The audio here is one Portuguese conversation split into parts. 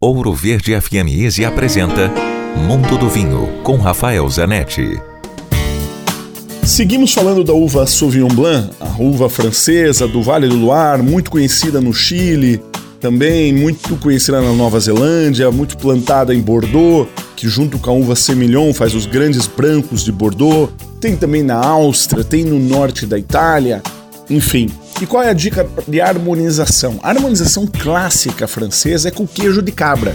Ouro Verde FM Easy apresenta Mundo do Vinho com Rafael Zanetti. Seguimos falando da uva Sauvignon Blanc, a uva francesa do Vale do Loire, muito conhecida no Chile, também muito conhecida na Nova Zelândia, muito plantada em Bordeaux, que junto com a uva Semillon faz os grandes brancos de Bordeaux. Tem também na Áustria, tem no norte da Itália, enfim. E qual é a dica de harmonização? A harmonização clássica francesa é com queijo de cabra.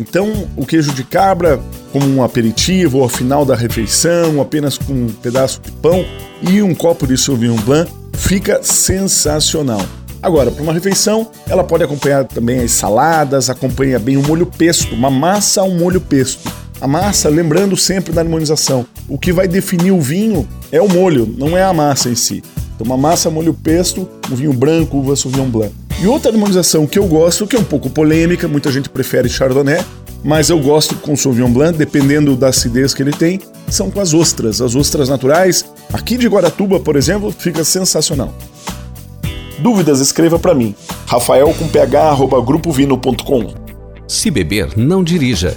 Então, o queijo de cabra como um aperitivo ou ao final da refeição, apenas com um pedaço de pão e um copo de Sauvignon Blanc, fica sensacional. Agora, para uma refeição, ela pode acompanhar também as saladas, acompanha bem o molho pesto, uma massa ao molho pesto. A massa, lembrando sempre da harmonização, o que vai definir o vinho é o molho, não é a massa em si. Então, uma massa, molho pesto, um vinho branco, uva Sauvignon Blanc. E outra harmonização que eu gosto, que é um pouco polêmica, muita gente prefere Chardonnay, mas eu gosto com Sauvignon Blanc, dependendo da acidez que ele tem, são com as ostras. As ostras naturais, aqui de Guaratuba, por exemplo, fica sensacional. Dúvidas, escreva para mim. Rafael com ph, arroba grupovino.com. Se beber, não dirija.